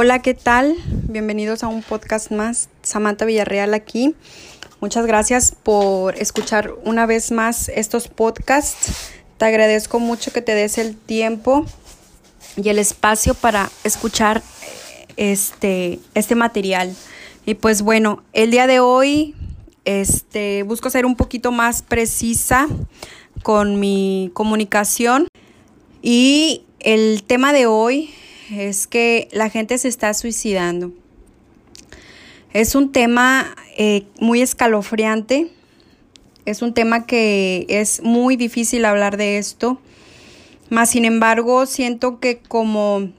Hola, ¿qué tal? Bienvenidos a un podcast más. Samantha Villarreal aquí. Muchas gracias por escuchar una vez más estos podcasts. Te agradezco mucho que te des el tiempo y el espacio para escuchar este, este material. Y pues bueno, el día de hoy este, busco ser un poquito más precisa con mi comunicación y el tema de hoy es que la gente se está suicidando. Es un tema eh, muy escalofriante, es un tema que es muy difícil hablar de esto, más sin embargo siento que como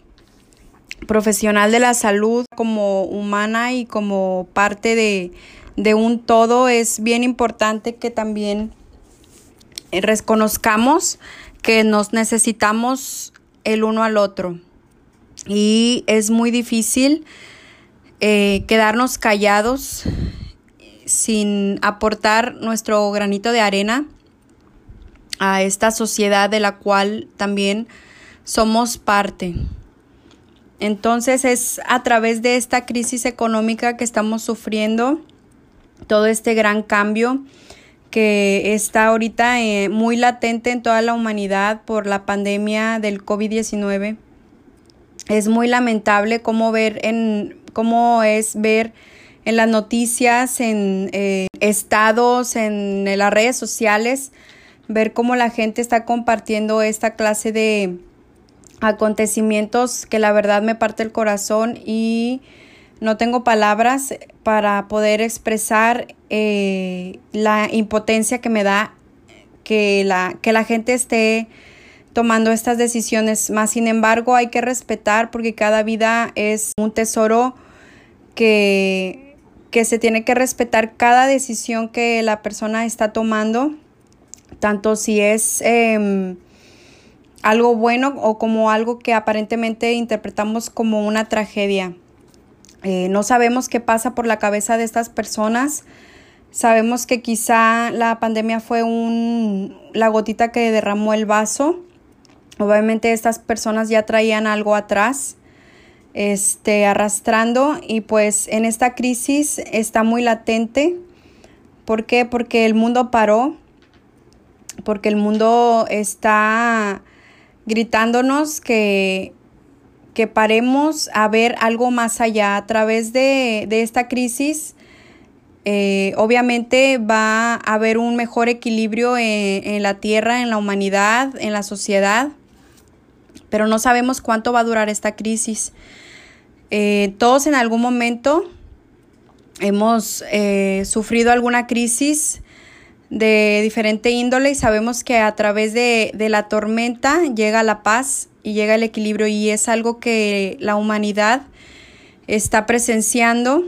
profesional de la salud, como humana y como parte de, de un todo, es bien importante que también reconozcamos que nos necesitamos el uno al otro. Y es muy difícil eh, quedarnos callados sin aportar nuestro granito de arena a esta sociedad de la cual también somos parte. Entonces es a través de esta crisis económica que estamos sufriendo, todo este gran cambio que está ahorita eh, muy latente en toda la humanidad por la pandemia del COVID-19. Es muy lamentable cómo ver en cómo es ver en las noticias, en eh, estados, en las redes sociales, ver cómo la gente está compartiendo esta clase de acontecimientos que la verdad me parte el corazón y no tengo palabras para poder expresar eh, la impotencia que me da que la, que la gente esté tomando estas decisiones. Más sin embargo, hay que respetar porque cada vida es un tesoro que, que se tiene que respetar cada decisión que la persona está tomando, tanto si es em, algo bueno o como algo que aparentemente interpretamos como una tragedia. Eh, no sabemos qué pasa por la cabeza de estas personas. Sabemos que quizá la pandemia fue un, la gotita que derramó el vaso. Obviamente estas personas ya traían algo atrás, este, arrastrando y pues en esta crisis está muy latente. ¿Por qué? Porque el mundo paró, porque el mundo está gritándonos que que paremos a ver algo más allá a través de, esta crisis. Eh, obviamente va a haber un mejor equilibrio en, la tierra, en la humanidad, en la sociedad, pero no sabemos cuánto va a durar esta crisis. Eh, todos en algún momento hemos eh, sufrido alguna crisis de diferente índole y sabemos que a través de, de la tormenta llega la paz y llega el equilibrio y es algo que la humanidad está presenciando,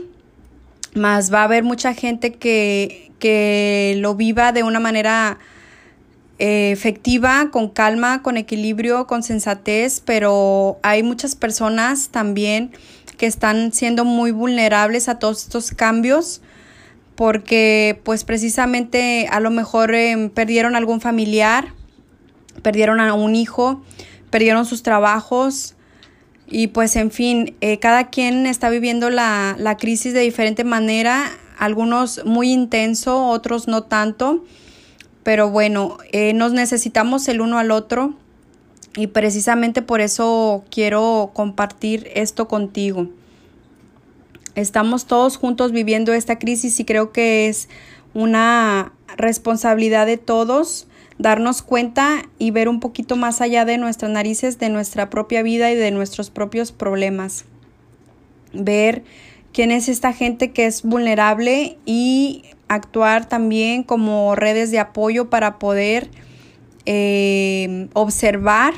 más va a haber mucha gente que, que lo viva de una manera eh, efectiva, con calma, con equilibrio, con sensatez, pero hay muchas personas también que están siendo muy vulnerables a todos estos cambios porque pues precisamente a lo mejor em, perdieron algún familiar, perdieron a un hijo, perdieron sus trabajos y pues en fin, eh, cada quien está viviendo la, la crisis de diferente manera, algunos muy intenso, otros no tanto, pero bueno, eh, nos necesitamos el uno al otro y precisamente por eso quiero compartir esto contigo. Estamos todos juntos viviendo esta crisis y creo que es una responsabilidad de todos darnos cuenta y ver un poquito más allá de nuestras narices, de nuestra propia vida y de nuestros propios problemas. Ver quién es esta gente que es vulnerable y actuar también como redes de apoyo para poder eh, observar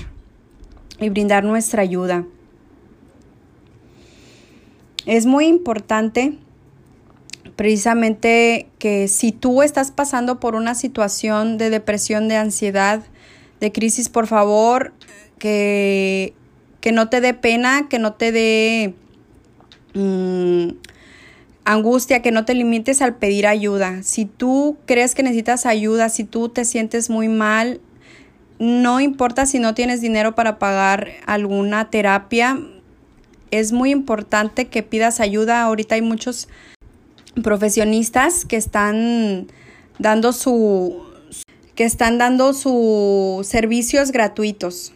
y brindar nuestra ayuda. Es muy importante precisamente que si tú estás pasando por una situación de depresión, de ansiedad, de crisis, por favor, que, que no te dé pena, que no te dé mm, angustia, que no te limites al pedir ayuda. Si tú crees que necesitas ayuda, si tú te sientes muy mal, no importa si no tienes dinero para pagar alguna terapia, es muy importante que pidas ayuda. Ahorita hay muchos profesionistas que están dando su que están dando sus servicios gratuitos.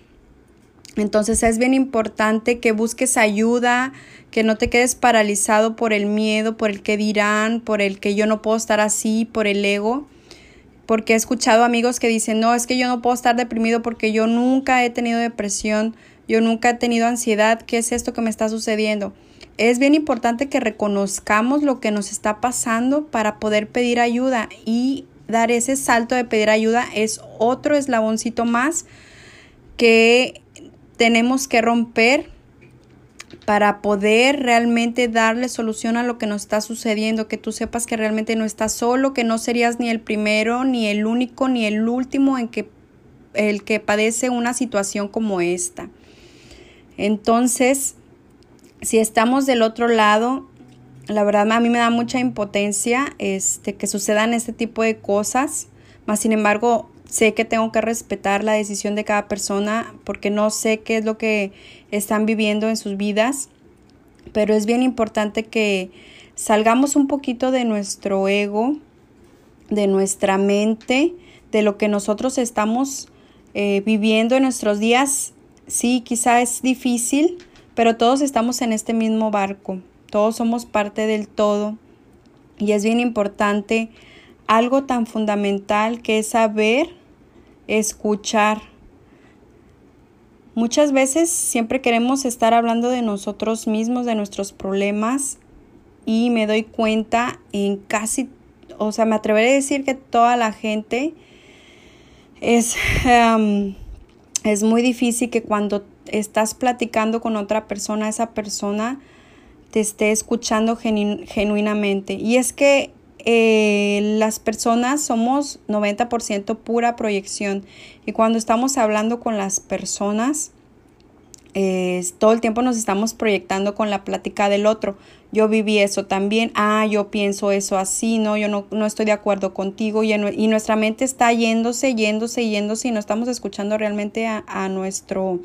Entonces es bien importante que busques ayuda, que no te quedes paralizado por el miedo, por el que dirán, por el que yo no puedo estar así, por el ego. Porque he escuchado amigos que dicen, no, es que yo no puedo estar deprimido porque yo nunca he tenido depresión, yo nunca he tenido ansiedad, ¿qué es esto que me está sucediendo? Es bien importante que reconozcamos lo que nos está pasando para poder pedir ayuda y dar ese salto de pedir ayuda es otro eslaboncito más que tenemos que romper para poder realmente darle solución a lo que nos está sucediendo, que tú sepas que realmente no estás solo, que no serías ni el primero, ni el único, ni el último en que el que padece una situación como esta. Entonces, si estamos del otro lado, la verdad a mí me da mucha impotencia este que sucedan este tipo de cosas, más sin embargo, sé que tengo que respetar la decisión de cada persona porque no sé qué es lo que están viviendo en sus vidas, pero es bien importante que salgamos un poquito de nuestro ego, de nuestra mente, de lo que nosotros estamos eh, viviendo en nuestros días. Sí, quizá es difícil, pero todos estamos en este mismo barco, todos somos parte del todo y es bien importante algo tan fundamental que es saber escuchar. Muchas veces siempre queremos estar hablando de nosotros mismos, de nuestros problemas y me doy cuenta en casi, o sea, me atreveré a decir que toda la gente es, em, es muy difícil que cuando estás platicando con otra persona, esa persona te esté escuchando genuinamente. Y es que eh, las personas somos 90% pura proyección y cuando estamos hablando con las personas, todo el tiempo nos estamos proyectando con la plática del otro. Yo viví eso también, ah, yo pienso eso así, no, yo no, no estoy de acuerdo contigo y, y, nuestra mente está yéndose, yéndose, yéndose y no estamos escuchando realmente a, a nuestro,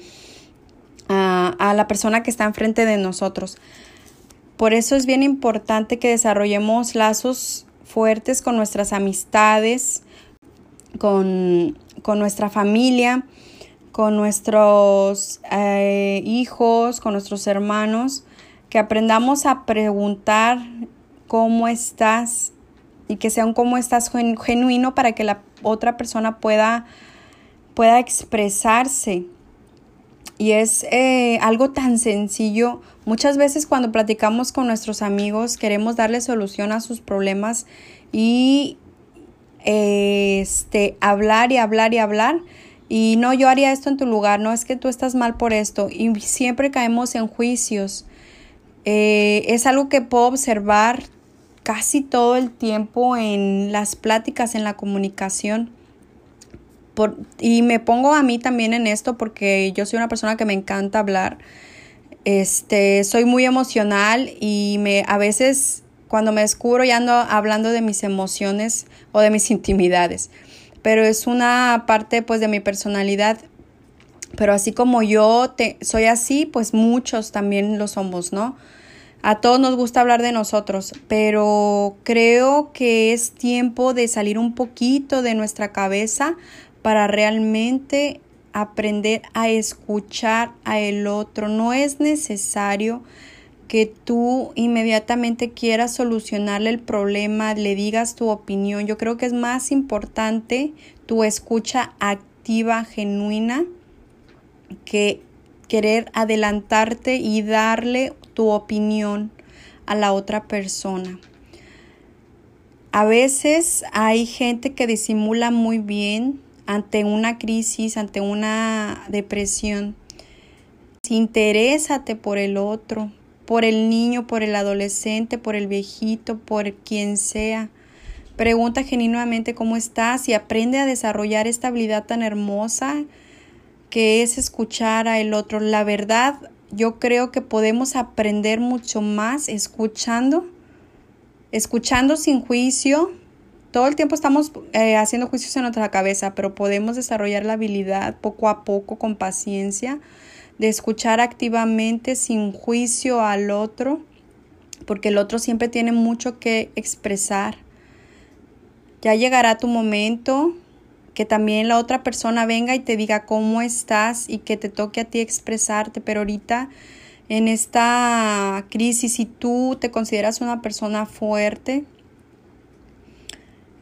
a, a la persona que está enfrente de nosotros. Por eso es bien importante que desarrollemos lazos fuertes con nuestras amistades, con, nuestra familia, con nuestros eh, hijos, con nuestros hermanos, que aprendamos a preguntar cómo estás y que sea un cómo estás genuino para que la otra persona pueda, pueda expresarse. Y es eh, algo tan sencillo Muchas veces cuando platicamos con nuestros amigos queremos darle solución a sus problemas y este hablar y hablar y hablar y no yo haría esto en tu lugar, no es que tú estás mal por esto y siempre caemos en juicios. Eh, es algo que puedo observar casi todo el tiempo en las pláticas, en la comunicación. Y me pongo a mí también en esto porque yo soy una persona que me encanta hablar este, soy muy emocional y me, a veces cuando me descubro ya ando hablando de mis emociones o de mis intimidades. Pero es una parte pues de mi personalidad. Pero así como yo te, soy así, pues muchos también lo somos, ¿no? A todos nos gusta hablar de nosotros, pero creo que es tiempo de salir un poquito de nuestra cabeza para realmente aprender a escuchar a el otro. No es necesario que tú inmediatamente quieras solucionarle el problema, le digas tu opinión. Yo creo que es más importante tu escucha activa, genuina, que querer adelantarte y darle tu opinión a la otra persona. A veces hay gente que disimula muy bien ante una crisis, ante una depresión. Interésate por el otro, por el niño, por el adolescente, por el viejito, por quien sea. Pregunta genuinamente cómo estás y aprende a desarrollar esta habilidad tan hermosa que es escuchar a el otro. La verdad, yo creo que podemos aprender mucho más escuchando, escuchando sin juicio, todo el tiempo estamos eh, haciendo juicios en nuestra cabeza, pero podemos desarrollar la habilidad poco a poco, con paciencia, de escuchar activamente sin juicio al otro, porque el otro siempre tiene mucho que expresar. Ya llegará tu momento que también la otra persona venga y te diga cómo estás y que te toque a ti expresarte, pero ahorita en esta crisis, si tú te consideras una persona fuerte,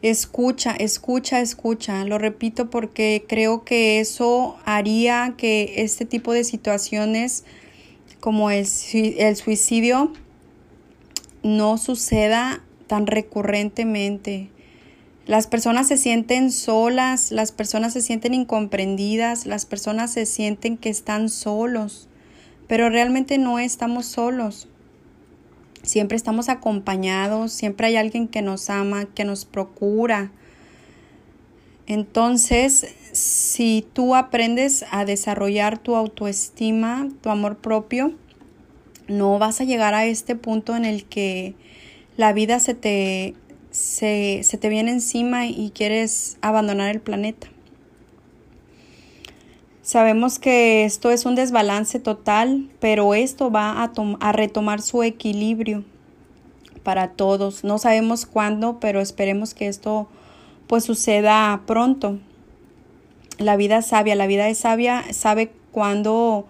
escucha, escucha, escucha. Lo repito porque creo que eso haría que este tipo de situaciones como el, suicidio no suceda tan recurrentemente. Las personas se sienten solas, las personas se sienten incomprendidas, las personas se sienten que están solos, pero realmente no estamos solos. Siempre estamos acompañados, siempre hay alguien que nos ama, que nos procura. Entonces, si tú aprendes a desarrollar tu autoestima, tu amor propio, no vas a llegar a este punto en el que la vida se te se, te viene encima y quieres abandonar el planeta. Sabemos que esto es un desbalance total, pero esto va a, retomar su equilibrio para todos. No sabemos cuándo, pero esperemos que esto pues suceda pronto. La vida es sabia, la vida es sabia, sabe cuándo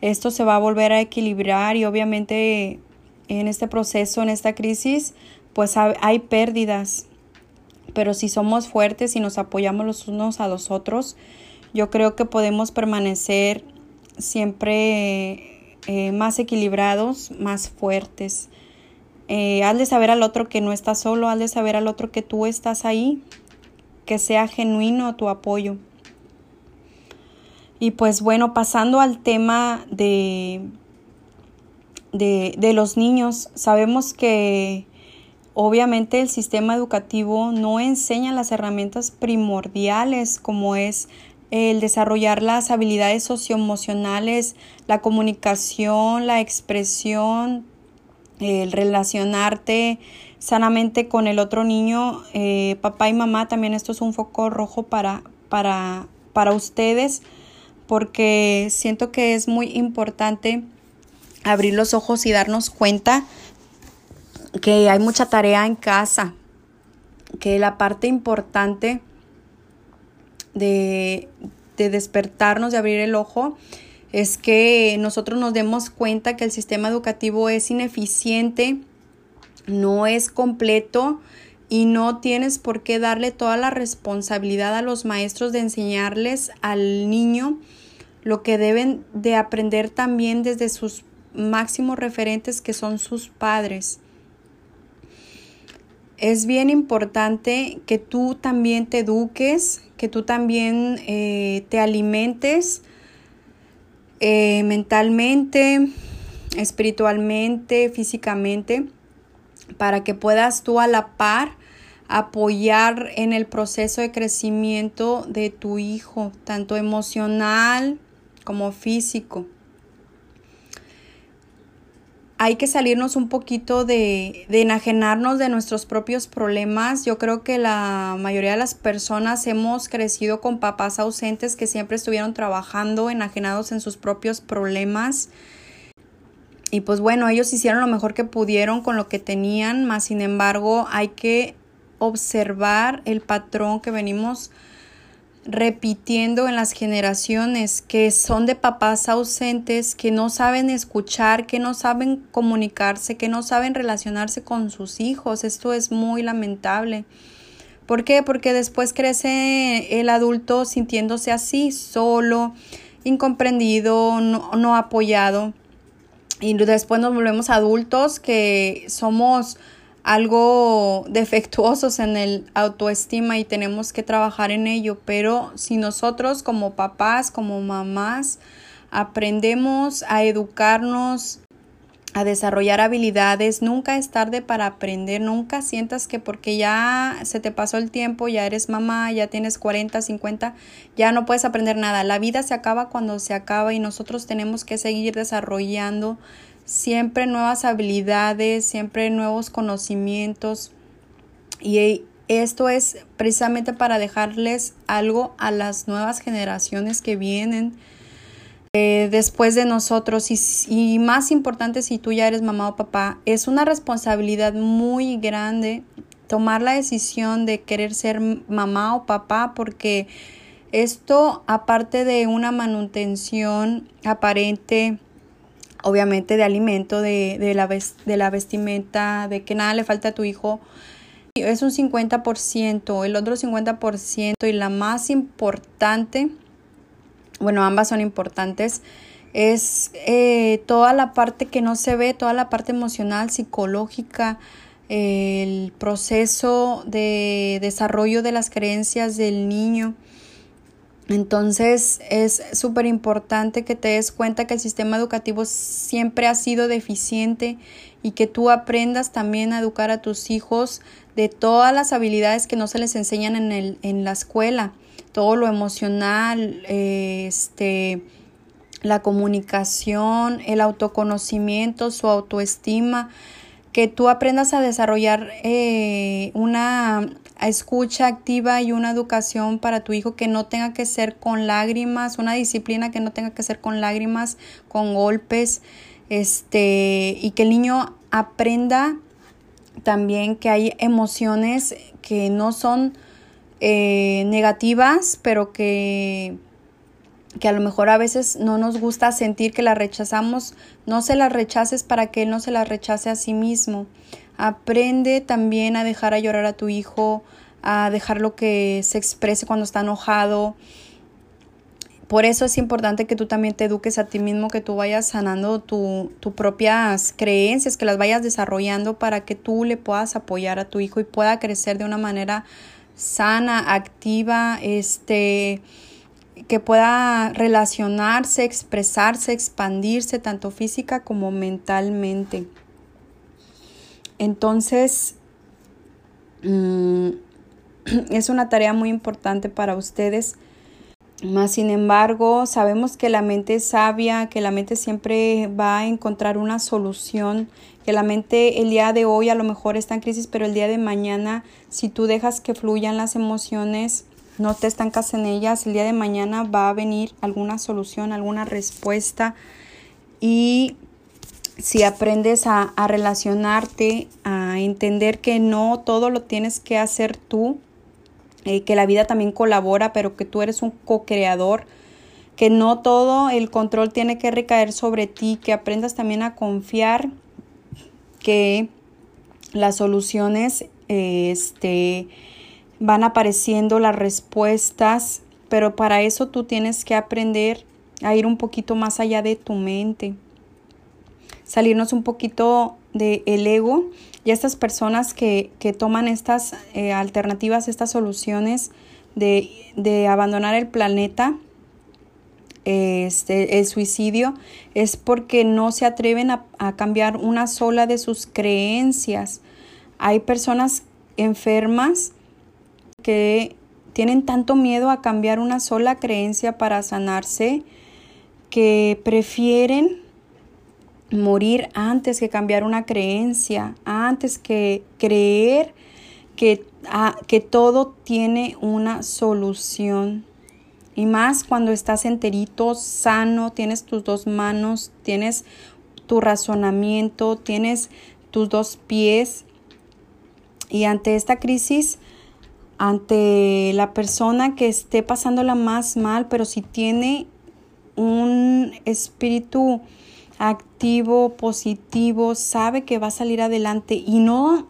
esto se va a volver a equilibrar y obviamente en este proceso, en esta crisis, pues hay pérdidas. Pero si somos fuertes y nos apoyamos los unos a los otros, yo creo que podemos permanecer siempre eh, más equilibrados, más fuertes. Eh, de saber al otro que no estás solo, haz de saber al otro que tú estás ahí, que sea genuino tu apoyo. Y pues bueno, pasando al tema de, de, de los niños, sabemos que Obviamente el sistema educativo no enseña las herramientas primordiales como es el desarrollar las habilidades socioemocionales, la comunicación, la expresión, el relacionarte sanamente con el otro niño, eh, papá y mamá, también esto es un foco rojo para, para, para ustedes, porque siento que es muy importante abrir los ojos y darnos cuenta que hay mucha tarea en casa, que la parte importante de, de despertarnos, de abrir el ojo, es que nosotros nos demos cuenta que el sistema educativo es ineficiente, no es completo y no tienes por qué darle toda la responsabilidad a los maestros de enseñarles al niño lo que deben de aprender también desde sus máximos referentes que son sus padres es bien importante que tú también te eduques, que tú también eh, te alimentes eh, mentalmente, espiritualmente, físicamente, para que puedas tú a la par apoyar en el proceso de crecimiento de tu hijo, tanto emocional como físico hay que salirnos un poquito de, de, enajenarnos de nuestros propios problemas. Yo creo que la mayoría de las personas hemos crecido con papás ausentes que siempre estuvieron trabajando, enajenados en sus propios problemas. Y pues bueno, ellos hicieron lo mejor que pudieron con lo que tenían, más sin embargo hay que observar el patrón que venimos repitiendo en las generaciones que son de papás ausentes, que no saben escuchar, que no saben comunicarse, que no saben relacionarse con sus hijos. Esto es muy lamentable. ¿Por qué? Porque después crece el adulto sintiéndose así, solo, incomprendido, no, no apoyado. Y después nos volvemos adultos que somos algo defectuosos en el autoestima y tenemos que trabajar en ello, pero si nosotros como papás, como mamás, aprendemos a educarnos, a desarrollar habilidades, nunca es tarde para aprender, nunca sientas que porque ya se te pasó el tiempo, ya eres mamá, ya tienes 40, 50, ya no puedes aprender nada. La vida se acaba cuando se acaba y nosotros tenemos que seguir desarrollando siempre nuevas habilidades, siempre nuevos conocimientos. Y esto es precisamente para dejarles algo a las nuevas generaciones que vienen. eh, después de nosotros y, y más importante si tú ya eres mamá o papá, es una responsabilidad muy grande tomar la decisión de querer ser mamá o papá porque esto aparte de una manutención aparente obviamente de alimento, de, de, la, de la vestimenta, de que nada le falta a tu hijo, es un 50%, el otro 50% y la más importante, bueno, ambas son importantes, es eh, toda la parte que no se ve, toda la parte emocional, psicológica, el proceso de desarrollo de las creencias del niño. Entonces es súper importante que te des cuenta que el sistema educativo siempre ha sido deficiente y que tú aprendas también a educar a tus hijos de todas las habilidades que no se les enseñan en, el, en la escuela, todo lo emocional, este, la comunicación, el autoconocimiento, su autoestima, que tú aprendas a desarrollar eh, una escucha activa y una educación para tu hijo que no tenga que ser con lágrimas, una disciplina que no tenga que ser con lágrimas, con golpes, este, y que el niño aprenda también que hay emociones que no son eh, negativas, pero que que a lo mejor a veces no nos gusta sentir que la rechazamos, no se las rechaces para que él no se las rechace a sí mismo. Aprende también a dejar a llorar a tu hijo, a dejarlo que se exprese cuando está enojado. Por eso es importante que tú también te eduques a ti mismo, que tú vayas sanando tus propias creencias, que las vayas desarrollando para que tú le puedas apoyar a tu hijo y pueda crecer de una manera sana, activa, este, que pueda relacionarse, expresarse, expandirse, tanto física como mentalmente. Entonces, mm, es una tarea muy importante para ustedes. Más sin embargo, sabemos que la mente es sabia, que la mente siempre va a encontrar una solución, que la mente el día de hoy a lo mejor está en crisis, pero el día de mañana, si tú dejas que fluyan las emociones, no te estancas en ellas, el día de mañana va a venir alguna solución, alguna respuesta y si aprendes a, relacionarte, a entender que no todo lo tienes que hacer tú, eh, que la vida también colabora, pero que tú eres un co-creador, que no todo el control tiene que recaer sobre ti, que aprendas también a confiar que las soluciones, este, van apareciendo las respuestas, pero para eso tú tienes que aprender a ir un poquito más allá de tu mente, salirnos un poquito del el ego y estas personas que, que toman estas eh, alternativas, estas soluciones de, de, abandonar el planeta, este, el suicidio, es porque no se atreven a cambiar una sola de sus creencias. Hay personas enfermas que tienen tanto miedo a cambiar una sola creencia para sanarse que prefieren morir antes que cambiar una creencia, antes que creer que, ah, que todo tiene una solución. Y más cuando estás enterito, sano, tienes tus dos manos, tienes tu razonamiento, tienes tus dos pies. Y ante esta crisis ante la persona que esté pasándola más mal, pero si tiene un espíritu activo, positivo, sabe que va a salir adelante y no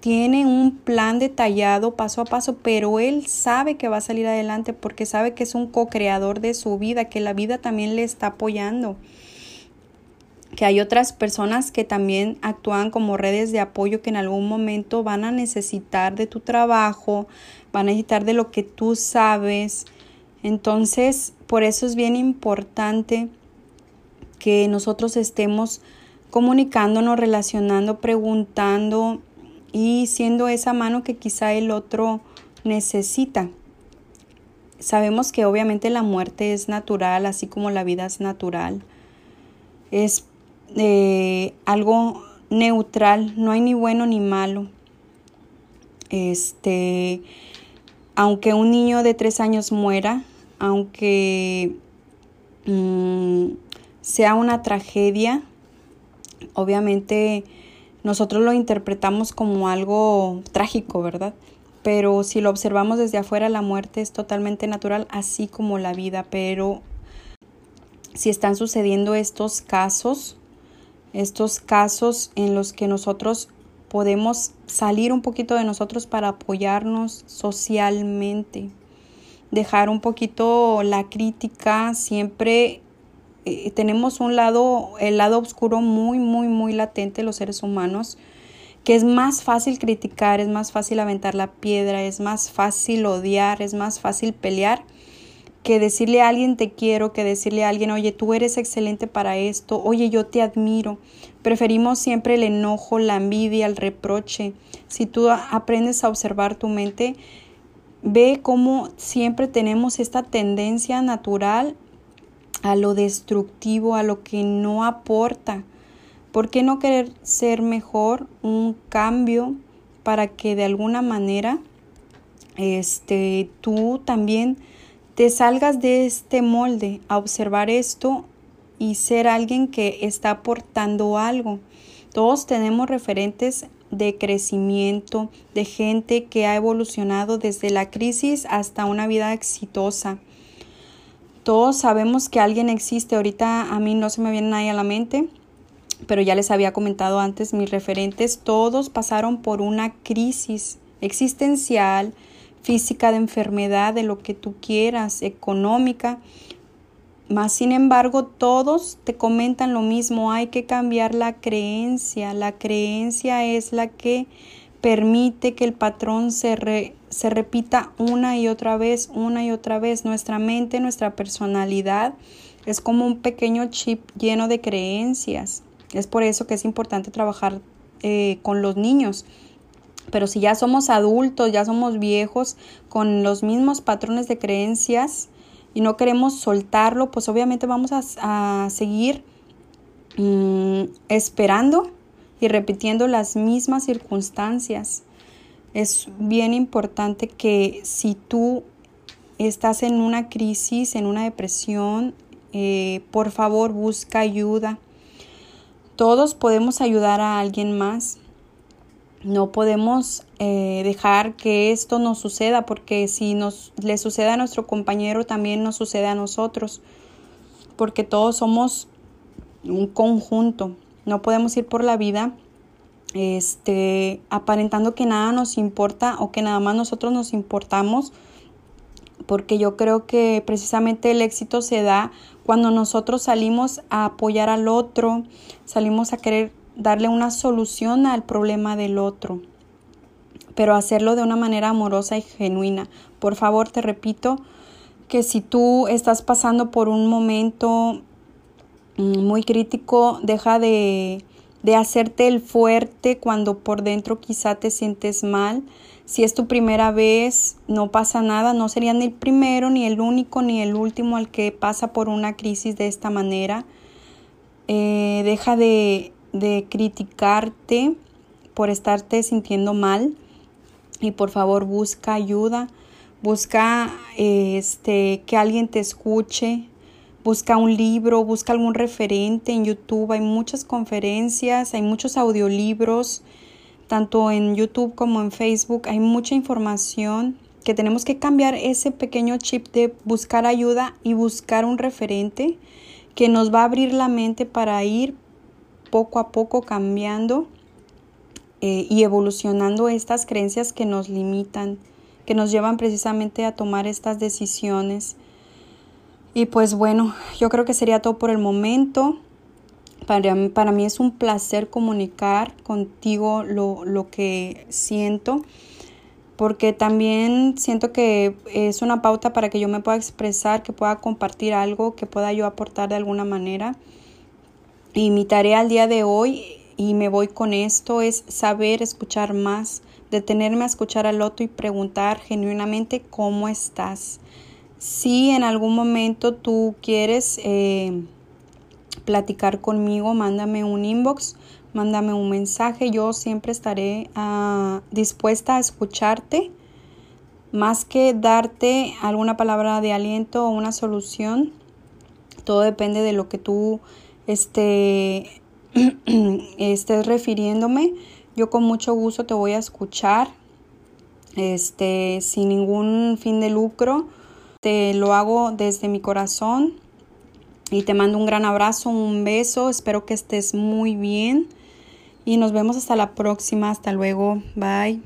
tiene un plan detallado paso a paso, pero él sabe que va a salir adelante porque sabe que es un co-creador de su vida, que la vida también le está apoyando que hay otras personas que también actúan como redes de apoyo que en algún momento van a necesitar de tu trabajo, van a necesitar de lo que tú sabes. Entonces, por eso es bien importante que nosotros estemos comunicándonos, relacionando, preguntando y siendo esa mano que quizá el otro necesita. Sabemos que obviamente la muerte es natural, así como la vida es natural. Es eh, algo neutral, no hay ni bueno ni malo. Este, aunque un niño de tres años muera, aunque mm, sea una tragedia, obviamente nosotros lo interpretamos como algo trágico, ¿verdad? Pero si lo observamos desde afuera, la muerte es totalmente natural, así como la vida. Pero si están sucediendo estos casos, estos casos en los que nosotros podemos salir un poquito de nosotros para apoyarnos socialmente, dejar un poquito la crítica, siempre eh, tenemos un lado, el lado oscuro muy, muy, muy latente los seres humanos, que es más fácil criticar, es más fácil aventar la piedra, es más fácil odiar, es más fácil pelear que decirle a alguien te quiero, que decirle a alguien, oye, tú eres excelente para esto, oye, yo te admiro. Preferimos siempre el enojo, la envidia, el reproche. Si tú aprendes a observar tu mente, ve cómo siempre tenemos esta tendencia natural a lo destructivo, a lo que no aporta. ¿Por qué no querer ser mejor, un cambio para que de alguna manera este tú también te salgas de este molde a observar esto y ser alguien que está aportando algo. Todos tenemos referentes de crecimiento, de gente que ha evolucionado desde la crisis hasta una vida exitosa. Todos sabemos que alguien existe. Ahorita a mí no se me viene nadie a la mente, pero ya les había comentado antes mis referentes. Todos pasaron por una crisis existencial, física, de enfermedad, de lo que tú quieras, económica. Más sin embargo, todos te comentan lo mismo, hay que cambiar la creencia. La creencia es la que permite que el patrón se, se repita una y otra vez, una y otra vez. Nuestra mente, nuestra personalidad es como un pequeño chip lleno de creencias. Es por eso que es importante trabajar eh, con los niños pero si ya somos adultos, ya somos viejos con los mismos patrones de creencias y no queremos soltarlo, pues obviamente vamos a, seguir mm, esperando y repitiendo las mismas circunstancias. Es bien importante que si tú estás en una crisis, en una depresión, eh, por favor busca ayuda. Todos podemos ayudar a alguien más. No podemos eh, dejar que esto nos suceda porque si nos le sucede a nuestro compañero también nos sucede a nosotros porque todos somos un conjunto. No podemos ir por la vida este aparentando que nada nos importa o que nada más nosotros nos importamos porque yo creo que precisamente el éxito se da cuando nosotros salimos a apoyar al otro, salimos a querer darle una solución al problema del otro, pero hacerlo de una manera amorosa y genuina. Por favor, te repito que si tú estás pasando por un momento mm, muy crítico, deja de, de hacerte el fuerte cuando por dentro quizá te sientes mal. Si es tu primera vez, no pasa nada, no sería ni el primero, ni el único, ni el último al que pasa por una crisis de esta manera. Eh, deja de, de criticarte por estarte sintiendo mal y por favor busca ayuda, busca este que alguien te escuche, busca un libro, busca algún referente en YouTube, hay muchas conferencias, hay muchos audiolibros, tanto en YouTube como en Facebook, hay mucha información que tenemos que cambiar ese pequeño chip de buscar ayuda y buscar un referente que nos va a abrir la mente para ir poco a poco cambiando eh, y evolucionando estas creencias que nos limitan, que nos llevan precisamente a tomar estas decisiones. Y pues bueno, yo creo que sería todo por el momento. Para, para mí es un placer comunicar contigo lo, lo que siento, porque también siento que es una pauta para que yo me pueda expresar, que pueda compartir algo, que pueda yo aportar de alguna manera. Y mi tarea al día de hoy, y me voy con esto, es saber escuchar más, detenerme a escuchar al otro y preguntar genuinamente cómo estás. Si en algún momento tú quieres eh, platicar conmigo, mándame un inbox, mándame un mensaje. Yo siempre estaré ah, dispuesta a escucharte, más que darte alguna palabra de aliento o una solución Todo depende de lo que tú este, estés refiriéndome. Yo con mucho gusto te voy a escuchar, este, sin ningún fin de lucro. Te lo hago desde mi corazón y te mando un gran abrazo, un beso. Espero que estés muy bien y nos vemos hasta la próxima. Hasta luego. Bye.